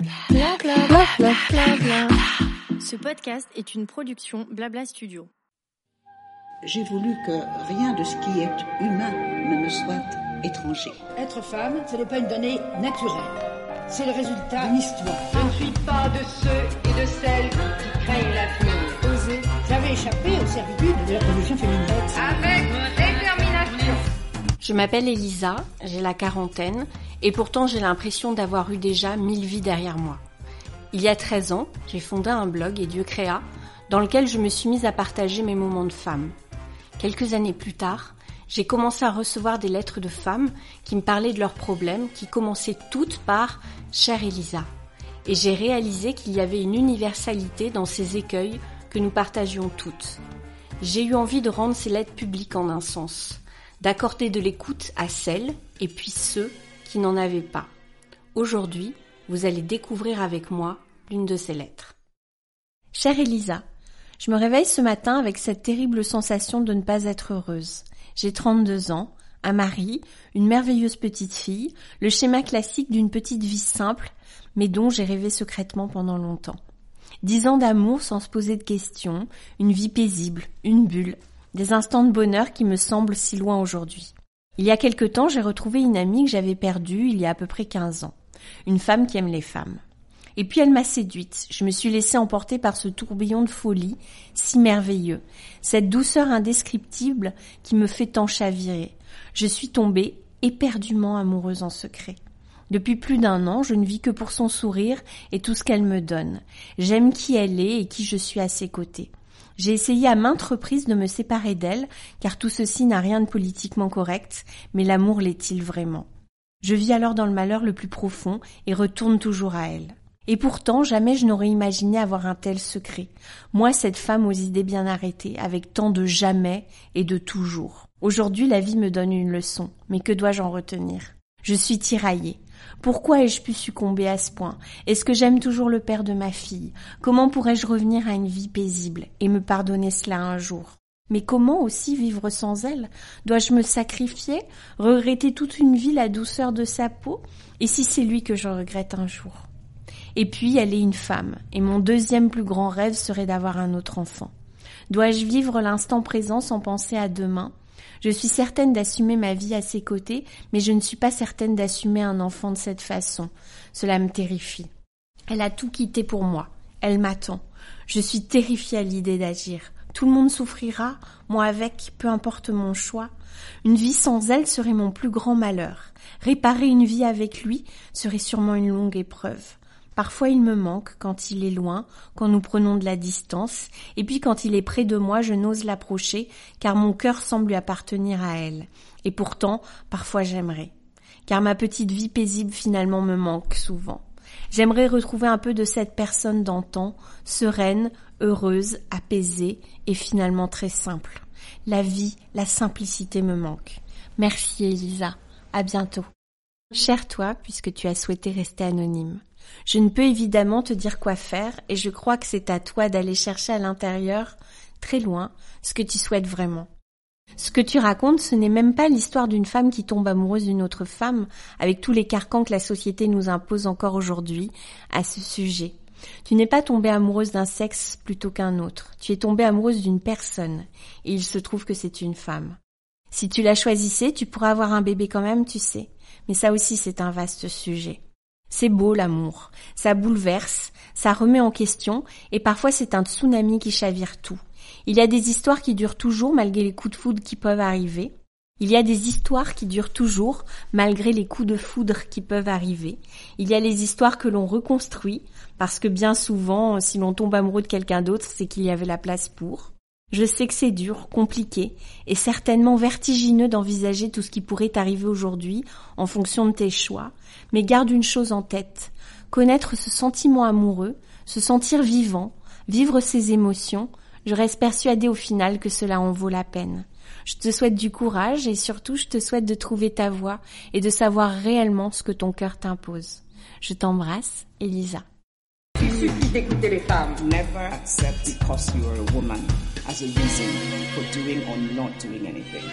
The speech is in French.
Bla bla bla. Ce podcast est une production Blabla Studio. J'ai voulu que rien de ce qui est humain ne me soit étranger. Être femme, ce n'est pas une donnée naturelle. C'est le résultat d'une histoire. Je ne suis pas de ceux et de celles qui craignent l'avenir. Oser. J'avais échappé aux servitudes de la condition féminine. Avec détermination. Je m'appelle Elisa, j'ai la quarantaine, et pourtant j'ai l'impression d'avoir eu déjà mille vies derrière moi. Il y a 13 ans, j'ai fondé un blog et Dieu créa, dans lequel je me suis mise à partager mes moments de femme. Quelques années plus tard, j'ai commencé à recevoir des lettres de femmes qui me parlaient de leurs problèmes, qui commençaient toutes par Chère Elisa. Et j'ai réalisé qu'il y avait une universalité dans ces écueils que nous partagions toutes. J'ai eu envie de rendre ces lettres publiques en un sens, d'accorder de l'écoute à celles et puis ceux qui n'en avaient pas. Aujourd'hui, vous allez découvrir avec moi l'une de ces lettres. Chère Elisa, je me réveille ce matin avec cette terrible sensation de ne pas être heureuse. J'ai 32 ans, un mari, une merveilleuse petite fille, le schéma classique d'une petite vie simple, mais dont j'ai rêvé secrètement pendant longtemps. Dix ans d'amour sans se poser de questions, une vie paisible, une bulle, des instants de bonheur qui me semblent si loin aujourd'hui. Il y a quelque temps, j'ai retrouvé une amie que j'avais perdue il y a à peu près 15 ans. Une femme qui aime les femmes. Et puis elle m'a séduite. Je me suis laissée emporter par ce tourbillon de folie, si merveilleux. Cette douceur indescriptible qui me fait tant chavirer. Je suis tombée éperdument amoureuse en secret. Depuis plus d'un an, je ne vis que pour son sourire et tout ce qu'elle me donne. J'aime qui elle est et qui je suis à ses côtés. J'ai essayé à maintes reprises de me séparer d'elle, car tout ceci n'a rien de politiquement correct, mais l'amour l'est-il vraiment? Je vis alors dans le malheur le plus profond et retourne toujours à elle. Et pourtant, jamais je n'aurais imaginé avoir un tel secret. Moi, cette femme aux idées bien arrêtées, avec tant de jamais et de toujours. Aujourd'hui, la vie me donne une leçon, mais que dois-je en retenir? Je suis tiraillée. Pourquoi ai-je pu succomber à ce point? Est-ce que j'aime toujours le père de ma fille? Comment pourrais-je revenir à une vie paisible et me pardonner cela un jour? Mais comment aussi vivre sans elle? Dois-je me sacrifier? Regretter toute une vie la douceur de sa peau? Et si c'est lui que je regrette un jour? Et puis elle est une femme, et mon deuxième plus grand rêve serait d'avoir un autre enfant. Dois-je vivre l'instant présent sans penser à demain? Je suis certaine d'assumer ma vie à ses côtés, mais je ne suis pas certaine d'assumer un enfant de cette façon. Cela me terrifie. Elle a tout quitté pour moi. Elle m'attend. Je suis terrifiée à l'idée d'agir. Tout le monde souffrira, moi avec, peu importe mon choix. Une vie sans elle serait mon plus grand malheur. Réparer une vie avec lui serait sûrement une longue épreuve. Parfois il me manque quand il est loin, quand nous prenons de la distance, et puis quand il est près de moi, je n'ose l'approcher, car mon cœur semble lui appartenir à elle. Et pourtant, parfois j'aimerais. Car ma petite vie paisible finalement me manque souvent. J'aimerais retrouver un peu de cette personne d'antan, sereine, heureuse, apaisée et finalement très simple. La vie, la simplicité me manque. Merci Elisa. À bientôt. Cher toi, puisque tu as souhaité rester anonyme. Je ne peux évidemment te dire quoi faire et je crois que c'est à toi d'aller chercher à l'intérieur, très loin, ce que tu souhaites vraiment. Ce que tu racontes, ce n'est même pas l'histoire d'une femme qui tombe amoureuse d'une autre femme, avec tous les carcans que la société nous impose encore aujourd'hui à ce sujet. Tu n'es pas tombée amoureuse d'un sexe plutôt qu'un autre. Tu es tombée amoureuse d'une personne, et il se trouve que c'est une femme. Si tu la choisissais, tu pourrais avoir un bébé quand même, tu sais. Mais ça aussi, c'est un vaste sujet. C'est beau l'amour, ça bouleverse, ça remet en question, et parfois c'est un tsunami qui chavire tout. Il y a des histoires qui durent toujours malgré les coups de foudre qui peuvent arriver. Il y a des histoires qui durent toujours malgré les coups de foudre qui peuvent arriver. Il y a les histoires que l'on reconstruit parce que bien souvent, si l'on tombe amoureux de quelqu'un d'autre, c'est qu'il y avait la place pour. Je sais que c'est dur, compliqué, et certainement vertigineux d'envisager tout ce qui pourrait arriver aujourd'hui en fonction de tes choix, mais garde une chose en tête, connaître ce sentiment amoureux, se sentir vivant, vivre ses émotions, je reste persuadée au final que cela en vaut la peine. Je te souhaite du courage et surtout je te souhaite de trouver ta voie et de savoir réellement ce que ton cœur t'impose. Je t'embrasse, Elisa. Suffit d'écouter les femmes. Never accept because you are a woman as a reason for doing or not doing anything.